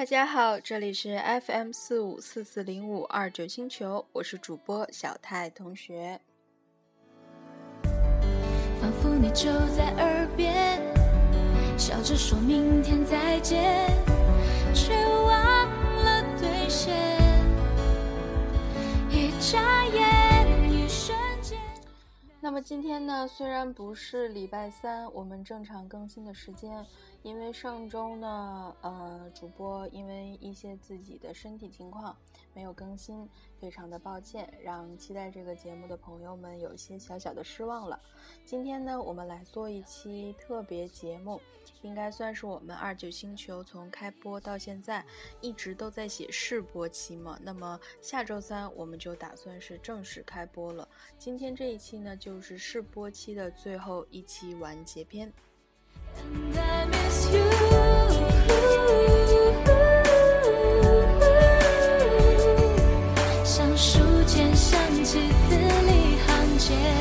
大家好，这里是 FM 四五四四零五二九星球，我是主播小泰同学。仿佛你就在耳边，笑着说明天再见，却忘了兑现。一眨眼，一瞬间。那么今天呢，虽然不是礼拜三，我们正常更新的时间。因为上周呢，呃，主播因为一些自己的身体情况没有更新，非常的抱歉，让期待这个节目的朋友们有一些小小的失望了。今天呢，我们来做一期特别节目，应该算是我们二九星球从开播到现在一直都在写试播期嘛。那么下周三我们就打算是正式开播了。今天这一期呢，就是试播期的最后一期完结篇。像书签想起字里行间。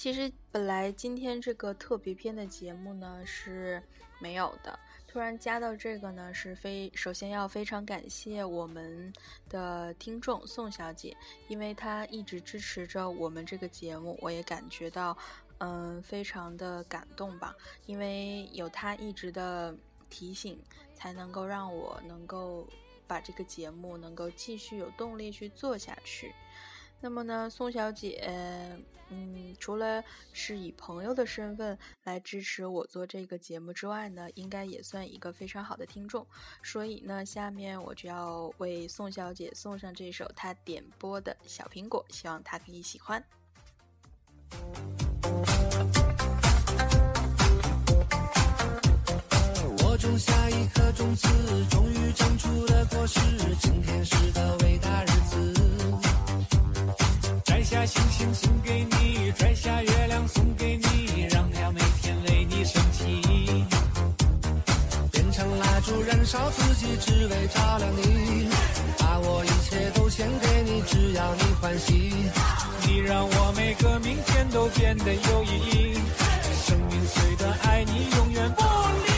其实本来今天这个特别篇的节目呢是没有的。突然加到这个呢，是非首先要非常感谢我们的听众宋小姐，因为她一直支持着我们这个节目，我也感觉到，嗯，非常的感动吧。因为有她一直的提醒，才能够让我能够把这个节目能够继续有动力去做下去。那么呢，宋小姐，嗯，除了是以朋友的身份来支持我做这个节目之外呢，应该也算一个非常好的听众。所以呢，下面我就要为宋小姐送上这首她点播的小苹果，希望她可以喜欢。我种下一颗种子，终于长出了果实，今天是个伟大日子。摘下星星送给你，摘下月亮送给你，让它每天为你升起。变成蜡烛燃烧自己，只为照亮你。把我一切都献给你，只要你欢喜。你让我每个明天都变得有意义。生命虽短，爱你永远不离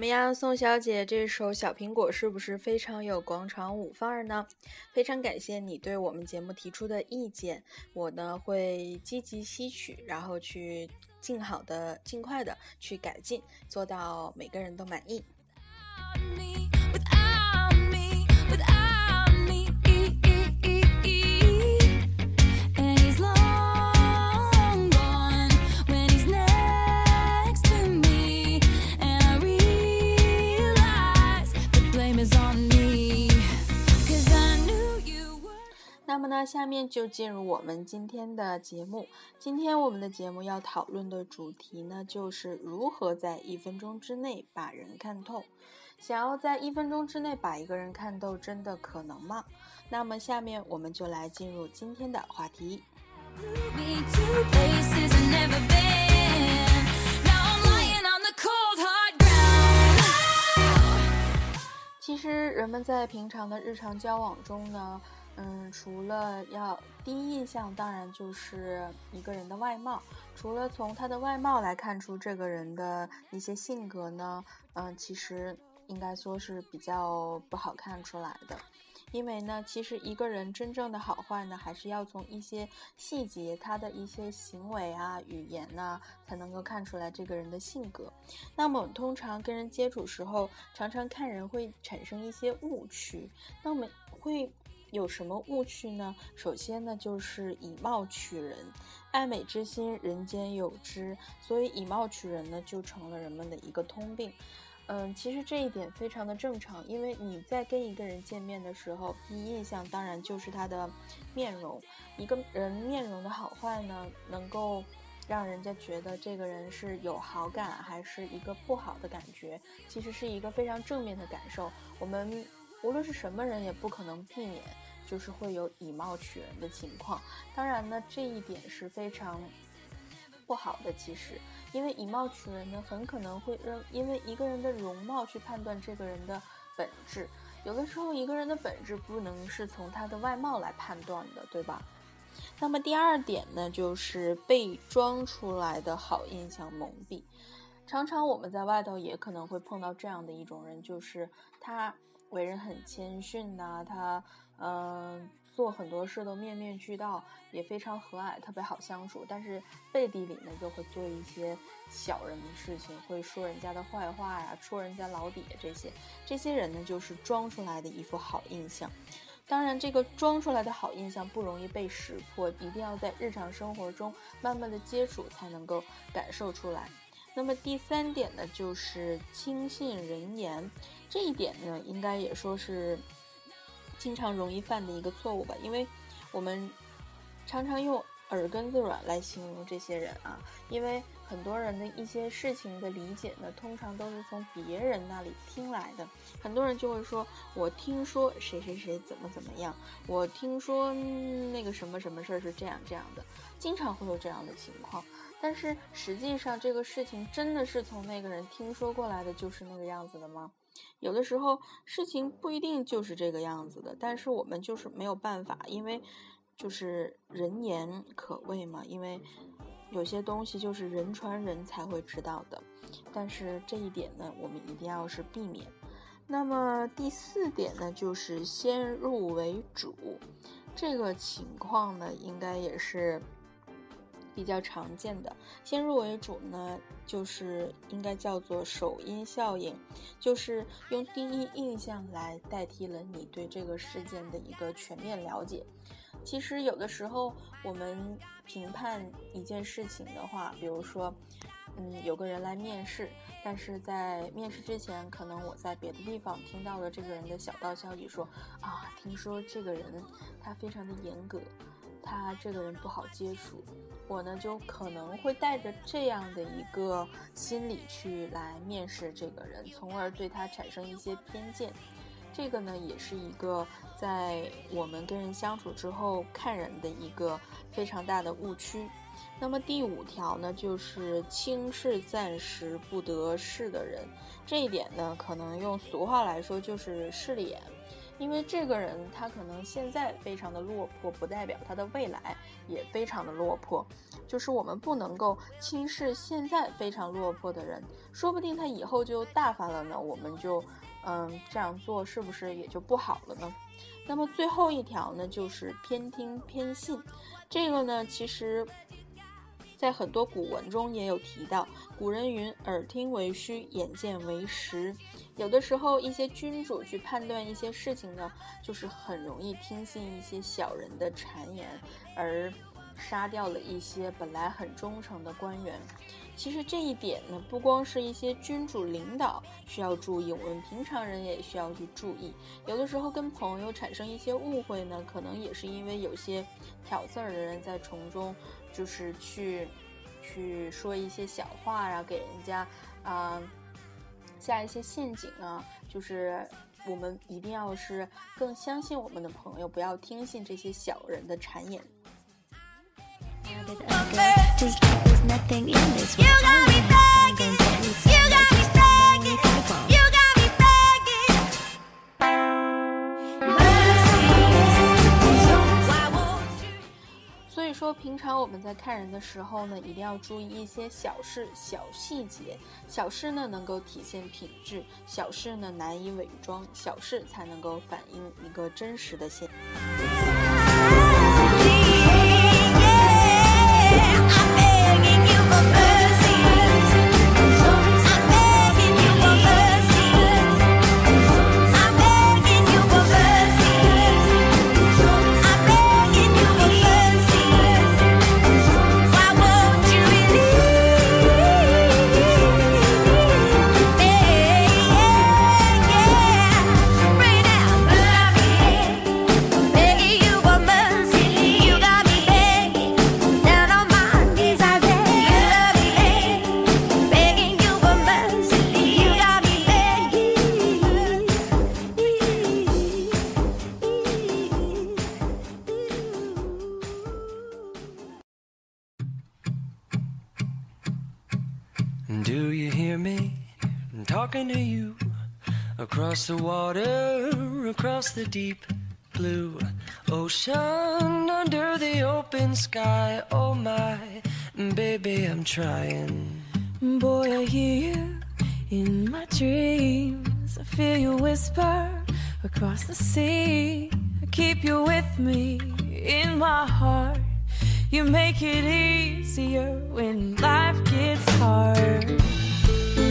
怎么样，宋小姐这首《小苹果》是不是非常有广场舞范儿呢？非常感谢你对我们节目提出的意见，我呢会积极吸取，然后去尽好的、尽快的去改进，做到每个人都满意。那么呢，下面就进入我们今天的节目。今天我们的节目要讨论的主题呢，就是如何在一分钟之内把人看透。想要在一分钟之内把一个人看透，真的可能吗？那么下面我们就来进入今天的话题。其实人们在平常的日常交往中呢。嗯，除了要第一印象，当然就是一个人的外貌。除了从他的外貌来看出这个人的一些性格呢，嗯，其实应该说是比较不好看出来的。因为呢，其实一个人真正的好坏呢，还是要从一些细节，他的一些行为啊、语言呐，才能够看出来这个人的性格。那么，通常跟人接触时候，常常看人会产生一些误区。那我们会。有什么误区呢？首先呢，就是以貌取人，爱美之心，人间有之，所以以貌取人呢，就成了人们的一个通病。嗯，其实这一点非常的正常，因为你在跟一个人见面的时候，第一印象当然就是他的面容。一个人面容的好坏呢，能够让人家觉得这个人是有好感，还是一个不好的感觉，其实是一个非常正面的感受。我们。无论是什么人，也不可能避免，就是会有以貌取人的情况。当然呢，这一点是非常不好的。其实，因为以貌取人呢，很可能会让因为一个人的容貌去判断这个人的本质。有的时候，一个人的本质不能是从他的外貌来判断的，对吧？那么第二点呢，就是被装出来的好印象蒙蔽。常常我们在外头也可能会碰到这样的一种人，就是他。为人很谦逊呐，他嗯做很多事都面面俱到，也非常和蔼，特别好相处。但是背地里呢，就会做一些小人的事情，会说人家的坏话呀，戳人家老底这些。这些人呢，就是装出来的一副好印象。当然，这个装出来的好印象不容易被识破，一定要在日常生活中慢慢的接触，才能够感受出来。那么第三点呢，就是轻信人言，这一点呢，应该也说是经常容易犯的一个错误吧，因为我们常常用耳根子软来形容这些人啊，因为很多人的一些事情的理解呢，通常都是从别人那里听来的，很多人就会说，我听说谁谁谁怎么怎么样，我听说那个什么什么事儿是这样这样的，经常会有这样的情况。但是实际上，这个事情真的是从那个人听说过来的，就是那个样子的吗？有的时候事情不一定就是这个样子的，但是我们就是没有办法，因为就是人言可畏嘛。因为有些东西就是人传人才会知道的，但是这一点呢，我们一定要是避免。那么第四点呢，就是先入为主，这个情况呢，应该也是。比较常见的先入为主呢，就是应该叫做首因效应，就是用第一印象来代替了你对这个事件的一个全面了解。其实有的时候我们评判一件事情的话，比如说，嗯，有个人来面试，但是在面试之前，可能我在别的地方听到了这个人的小道消息，说啊，听说这个人他非常的严格。他这个人不好接触，我呢就可能会带着这样的一个心理去来面试这个人，从而对他产生一些偏见。这个呢也是一个在我们跟人相处之后看人的一个非常大的误区。那么第五条呢，就是轻视暂时不得势的人，这一点呢可能用俗话来说就是势利眼。因为这个人他可能现在非常的落魄，不代表他的未来也非常的落魄。就是我们不能够轻视现在非常落魄的人，说不定他以后就大发了呢。我们就，嗯，这样做是不是也就不好了呢？那么最后一条呢，就是偏听偏信。这个呢，其实。在很多古文中也有提到，古人云：“耳听为虚，眼见为实。”有的时候，一些君主去判断一些事情呢，就是很容易听信一些小人的谗言，而杀掉了一些本来很忠诚的官员。其实这一点呢，不光是一些君主领导需要注意，我们平常人也需要去注意。有的时候跟朋友产生一些误会呢，可能也是因为有些挑刺儿的人在从中。就是去，去说一些小话啊，给人家啊下一些陷阱啊。就是我们一定要是更相信我们的朋友，不要听信这些小人的谗言。说平常我们在看人的时候呢，一定要注意一些小事、小细节。小事呢能够体现品质，小事呢难以伪装，小事才能够反映一个真实的现。Across the water, across the deep blue ocean, under the open sky. Oh my, baby, I'm trying. Boy, I hear you in my dreams. I feel you whisper across the sea. I keep you with me in my heart. You make it easier when life gets hard.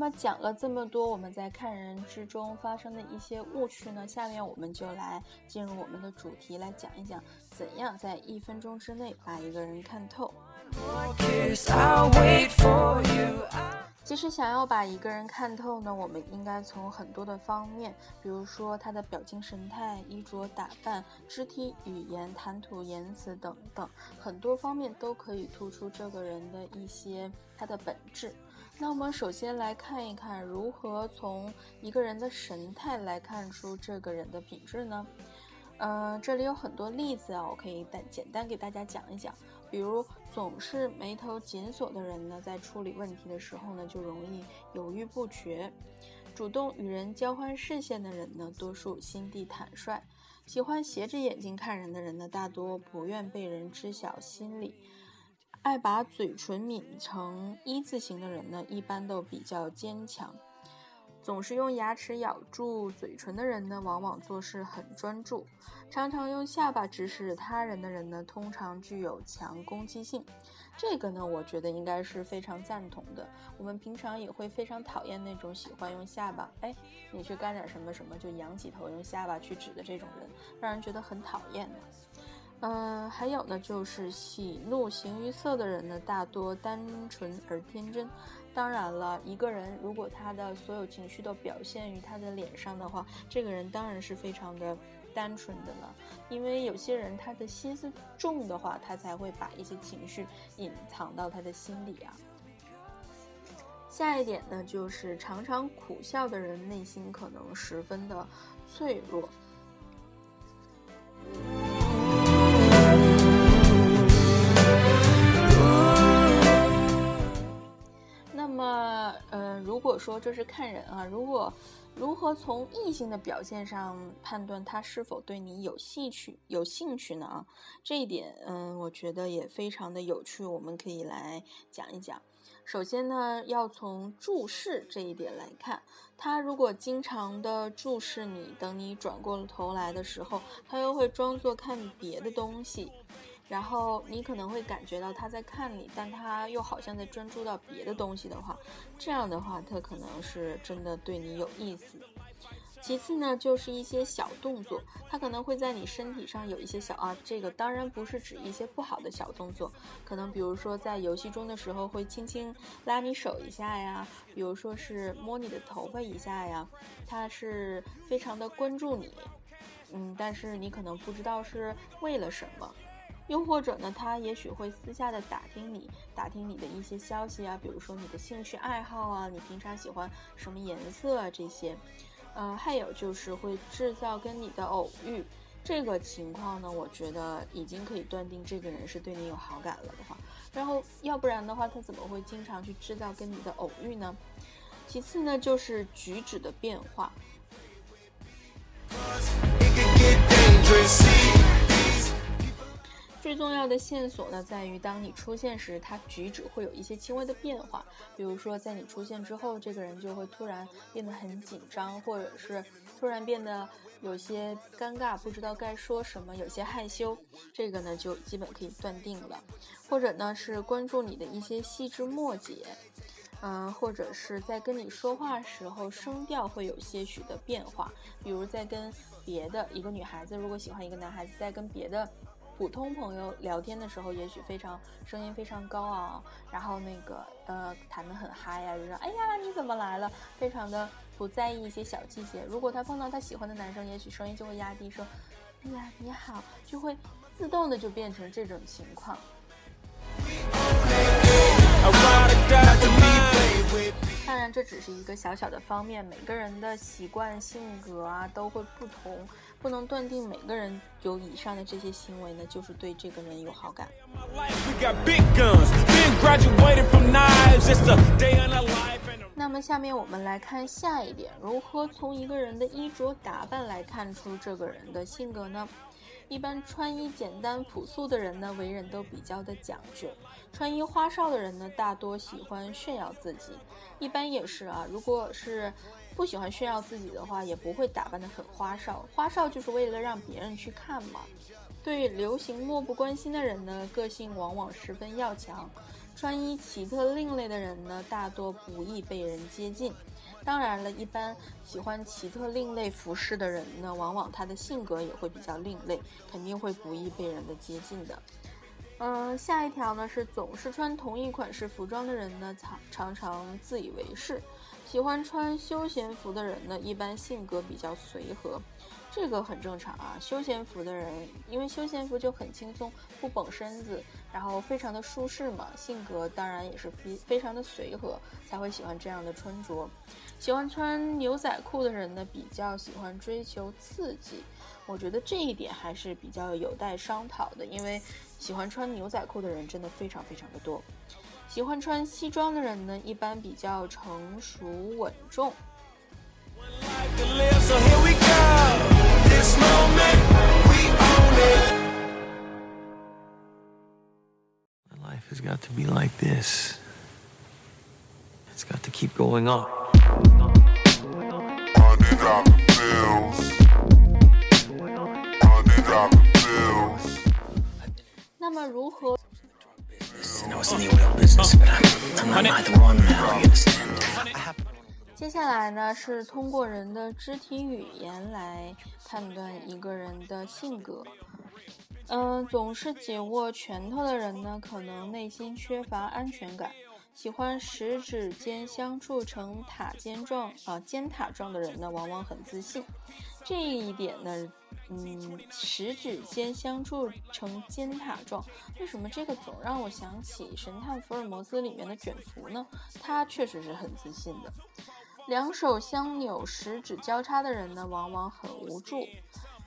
那么讲了这么多，我们在看人之中发生的一些误区呢，下面我们就来进入我们的主题，来讲一讲怎样在一分钟之内把一个人看透。其实想要把一个人看透呢，我们应该从很多的方面，比如说他的表情神态、衣着打扮、肢体语言、谈吐言辞等等，很多方面都可以突出这个人的一些他的本质。那我们首先来看一看，如何从一个人的神态来看出这个人的品质呢？嗯，这里有很多例子啊，我可以单简单给大家讲一讲。比如，总是眉头紧锁的人呢，在处理问题的时候呢，就容易犹豫不决；主动与人交换视线的人呢，多数心地坦率；喜欢斜着眼睛看人的人呢，大多不愿被人知晓心理。爱把嘴唇抿成一字形的人呢，一般都比较坚强；总是用牙齿咬住嘴唇的人呢，往往做事很专注；常常用下巴指使他人的人呢，通常具有强攻击性。这个呢，我觉得应该是非常赞同的。我们平常也会非常讨厌那种喜欢用下巴，哎，你去干点什么什么就仰起头用下巴去指的这种人，让人觉得很讨厌的。嗯，还有呢，就是喜怒形于色的人呢，大多单纯而天真。当然了，一个人如果他的所有情绪都表现于他的脸上的话，这个人当然是非常的单纯的了。因为有些人他的心思重的话，他才会把一些情绪隐藏到他的心里啊。下一点呢，就是常常苦笑的人内心可能十分的脆弱。那么，呃，如果说这是看人啊，如果如何从异性的表现上判断他是否对你有兴趣有兴趣呢？啊，这一点，嗯，我觉得也非常的有趣，我们可以来讲一讲。首先呢，要从注视这一点来看，他如果经常的注视你，等你转过头来的时候，他又会装作看别的东西，然后你可能会感觉到他在看你，但他又好像在专注到别的东西的话，这样的话，他可能是真的对你有意思。其次呢，就是一些小动作，他可能会在你身体上有一些小啊，这个当然不是指一些不好的小动作，可能比如说在游戏中的时候会轻轻拉你手一下呀，比如说是摸你的头发一下呀，他是非常的关注你，嗯，但是你可能不知道是为了什么，又或者呢，他也许会私下的打听你，打听你的一些消息啊，比如说你的兴趣爱好啊，你平常喜欢什么颜色啊这些。呃，还有就是会制造跟你的偶遇，这个情况呢，我觉得已经可以断定这个人是对你有好感了的话，然后要不然的话，他怎么会经常去制造跟你的偶遇呢？其次呢，就是举止的变化。最重要的线索呢，在于当你出现时，他举止会有一些轻微的变化。比如说，在你出现之后，这个人就会突然变得很紧张，或者是突然变得有些尴尬，不知道该说什么，有些害羞。这个呢，就基本可以断定了。或者呢，是关注你的一些细枝末节，嗯，或者是在跟你说话时候声调会有些许的变化。比如在跟别的一个女孩子，如果喜欢一个男孩子，在跟别的。普通朋友聊天的时候，也许非常声音非常高昂，然后那个呃谈得很嗨呀，就说哎呀你怎么来了，非常的不在意一些小细节。如果他碰到他喜欢的男生，也许声音就会压低，说哎呀你好，就会自动的就变成这种情况。当然这只是一个小小的方面，每个人的习惯性格啊都会不同。不能断定每个人有以上的这些行为呢，就是对这个人有好感。那么下面我们来看下一点，如何从一个人的衣着打扮来看出这个人的性格呢？一般穿衣简单朴素的人呢，为人都比较的讲究；穿衣花哨的人呢，大多喜欢炫耀自己。一般也是啊，如果是。不喜欢炫耀自己的话，也不会打扮得很花哨。花哨就是为了让别人去看嘛。对流行漠不关心的人呢，个性往往十分要强。穿衣奇特另类的人呢，大多不易被人接近。当然了，一般喜欢奇特另类服饰的人呢，往往他的性格也会比较另类，肯定会不易被人的接近的。嗯，下一条呢是总是穿同一款式服装的人呢，常常常自以为是。喜欢穿休闲服的人呢，一般性格比较随和，这个很正常啊。休闲服的人，因为休闲服就很轻松，不绷身子，然后非常的舒适嘛，性格当然也是非非常的随和，才会喜欢这样的穿着。喜欢穿牛仔裤的人呢，比较喜欢追求刺激，我觉得这一点还是比较有待商讨的，因为喜欢穿牛仔裤的人真的非常非常的多。喜欢穿西装的人呢，一般比较成熟稳重。那么如何？接下来呢，是通过人的肢体语言来判断一个人的性格。嗯，总是紧握拳头的人呢，可能内心缺乏安全感。喜欢十指尖相触成塔尖状啊尖塔状的人呢，往往很自信。这一点呢，嗯，食指尖相触成尖塔状。为什么这个总让我想起《神探福尔摩斯》里面的卷福呢？他确实是很自信的。两手相扭、十指交叉的人呢，往往很无助。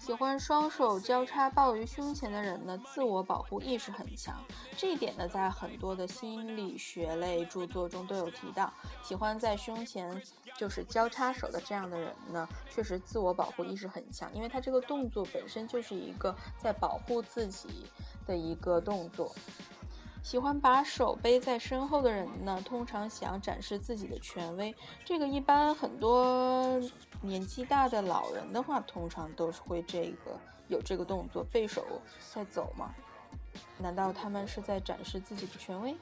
喜欢双手交叉抱于胸前的人呢，自我保护意识很强。这一点呢，在很多的心理学类著作中都有提到。喜欢在胸前就是交叉手的这样的人呢，确实自我保护意识很强，因为他这个动作本身就是一个在保护自己的一个动作。喜欢把手背在身后的人呢，通常想展示自己的权威。这个一般很多年纪大的老人的话，通常都是会这个有这个动作，背手在走吗？难道他们是在展示自己的权威？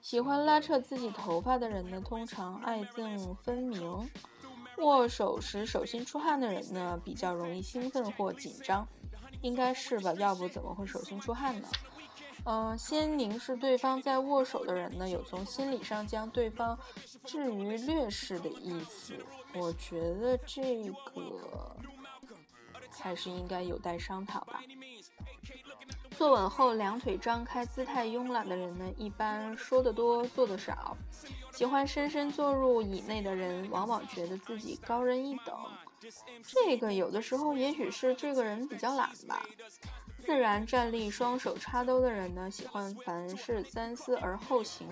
喜欢拉扯自己头发的人呢，通常爱憎分明。握手时手心出汗的人呢，比较容易兴奋或紧张，应该是吧？要不怎么会手心出汗呢？嗯，先凝视对方在握手的人呢，有从心理上将对方置于劣势的意思。我觉得这个还是应该有待商讨吧。坐稳后两腿张开，姿态慵懒的人呢，一般说得多，做得少。喜欢深深坐入椅内的人，往往觉得自己高人一等。这个有的时候也许是这个人比较懒吧。自然站立、双手插兜的人呢，喜欢凡事三思而后行；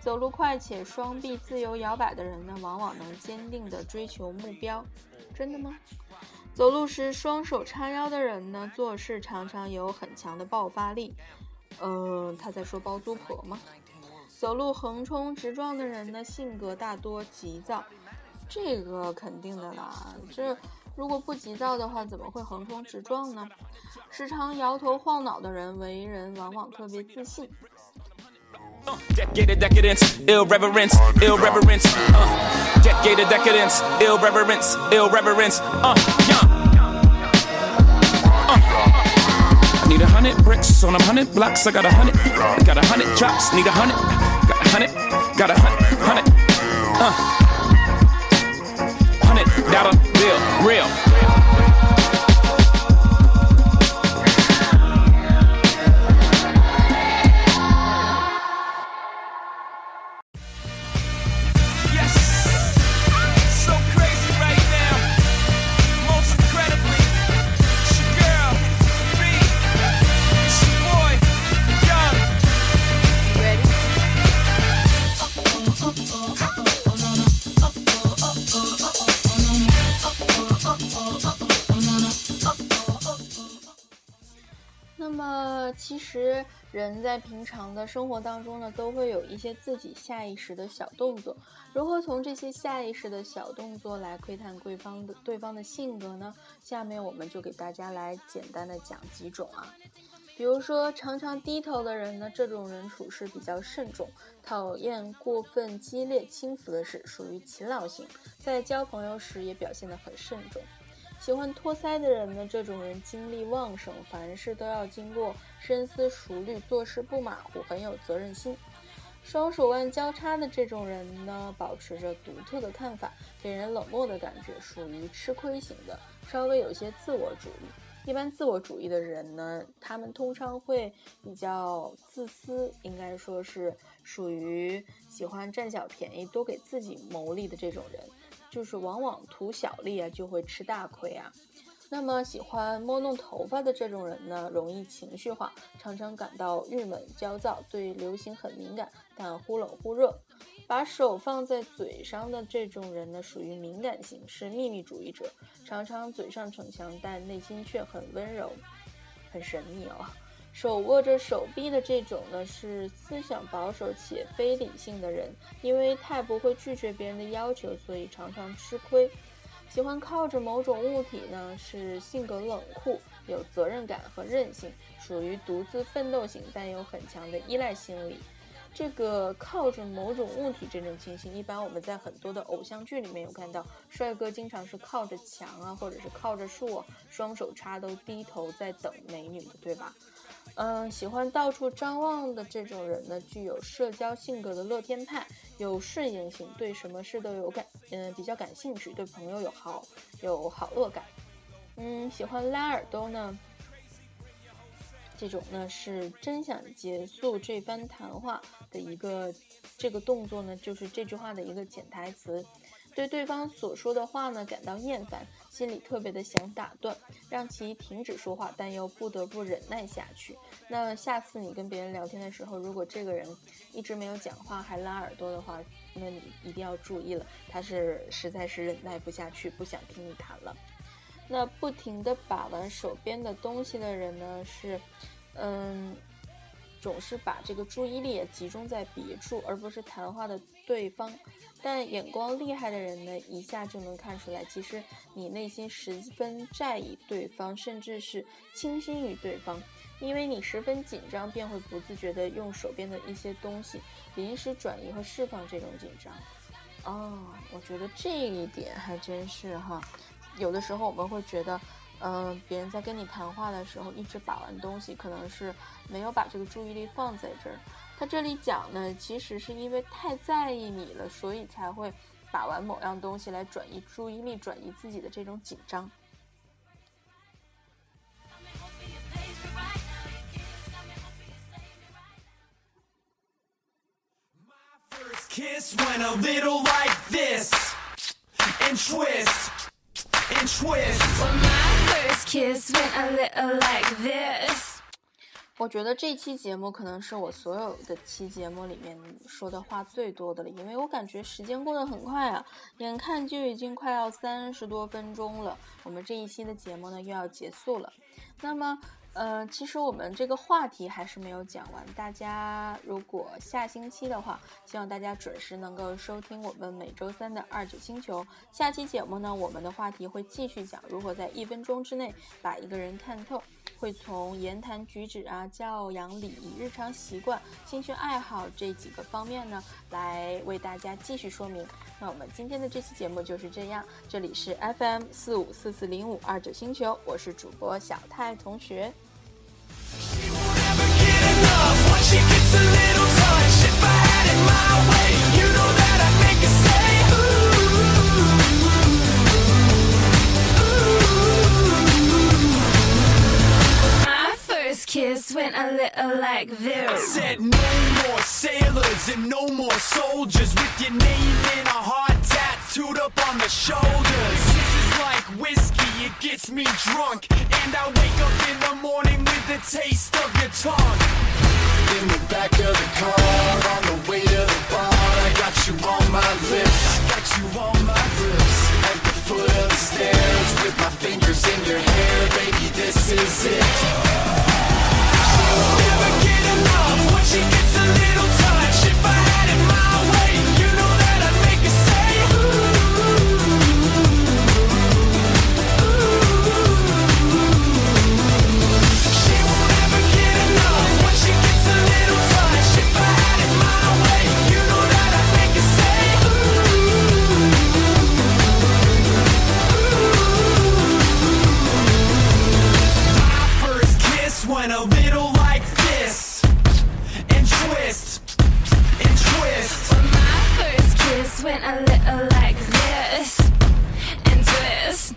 走路快且双臂自由摇摆的人呢，往往能坚定地追求目标。真的吗？走路时双手叉腰的人呢，做事常常有很强的爆发力。嗯，他在说包租婆吗？走路横冲直撞的人呢，性格大多急躁。这个肯定的啦，这。如果不急躁的话，怎么会横冲直撞呢？时常摇头晃脑的人，为人往往特别自信。Real. 其实人在平常的生活当中呢，都会有一些自己下意识的小动作。如何从这些下意识的小动作来窥探对方的对方的性格呢？下面我们就给大家来简单的讲几种啊。比如说，常常低头的人呢，这种人处事比较慎重，讨厌过分激烈轻浮的事，属于勤劳型，在交朋友时也表现得很慎重。喜欢托腮的人呢，这种人精力旺盛，凡事都要经过深思熟虑，做事不马虎，很有责任心。双手腕交叉的这种人呢，保持着独特的看法，给人冷漠的感觉，属于吃亏型的，稍微有些自我主义。一般自我主义的人呢，他们通常会比较自私，应该说是属于喜欢占小便宜，多给自己谋利的这种人。就是往往图小利啊，就会吃大亏啊。那么喜欢摸弄头发的这种人呢，容易情绪化，常常感到郁闷、焦躁，对流行很敏感，但忽冷忽热。把手放在嘴上的这种人呢，属于敏感型，是秘密主义者，常常嘴上逞强，但内心却很温柔，很神秘哦。手握着手臂的这种呢，是思想保守且非理性的人，因为太不会拒绝别人的要求，所以常常吃亏。喜欢靠着某种物体呢，是性格冷酷、有责任感和韧性，属于独自奋斗型，但有很强的依赖心理。这个靠着某种物体这种情形，一般我们在很多的偶像剧里面有看到，帅哥经常是靠着墙啊，或者是靠着树，双手插兜，低头在等美女的，对吧？嗯，喜欢到处张望的这种人呢，具有社交性格的乐天派，有顺应性，对什么事都有感，嗯，比较感兴趣，对朋友有好有好恶感。嗯，喜欢拉耳朵呢。这种呢是真想结束这番谈话的一个这个动作呢，就是这句话的一个潜台词。对对方所说的话呢感到厌烦，心里特别的想打断，让其停止说话，但又不得不忍耐下去。那下次你跟别人聊天的时候，如果这个人一直没有讲话还拉耳朵的话，那你一定要注意了，他是实在是忍耐不下去，不想听你谈了。那不停的把玩手边的东西的人呢，是，嗯，总是把这个注意力也集中在别处，而不是谈话的对方。但眼光厉害的人呢，一下就能看出来，其实你内心十分在意对方，甚至是倾心于对方，因为你十分紧张，便会不自觉地用手边的一些东西临时转移和释放这种紧张。哦，我觉得这一点还真是哈。有的时候我们会觉得，嗯，别人在跟你谈话的时候一直把玩东西，可能是没有把这个注意力放在这儿。他这里讲呢，其实是因为太在意你了，所以才会把玩某样东西来转移注意力，转移自己的这种紧张。我觉得这期节目可能是我所有的期节目里面说的话最多的了，因为我感觉时间过得很快啊，眼看就已经快要三十多分钟了，我们这一期的节目呢又要结束了，那么。呃，其实我们这个话题还是没有讲完。大家如果下星期的话，希望大家准时能够收听我们每周三的二九星球。下期节目呢，我们的话题会继续讲如何在一分钟之内把一个人看透，会从言谈举止啊、教养礼仪、日常习惯、兴趣爱好这几个方面呢，来为大家继续说明。那我们今天的这期节目就是这样。这里是 FM 四五四四零五二九星球，我是主播小泰同学。Kiss went a little like this. I said no more sailors and no more soldiers with your name in a heart tattooed up on the shoulders. It gets me drunk, and I wake up in the morning with the taste of your tongue. In the back of the car, on the way to the bar, I got you on my lips. I got you on my lips. At the foot of the stairs, with my fingers in your hair, baby, this is it. She never gets a little touch a little like this and twist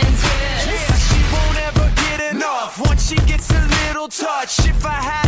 and twist. Yeah, she won't ever get enough once she gets a little touch. If I had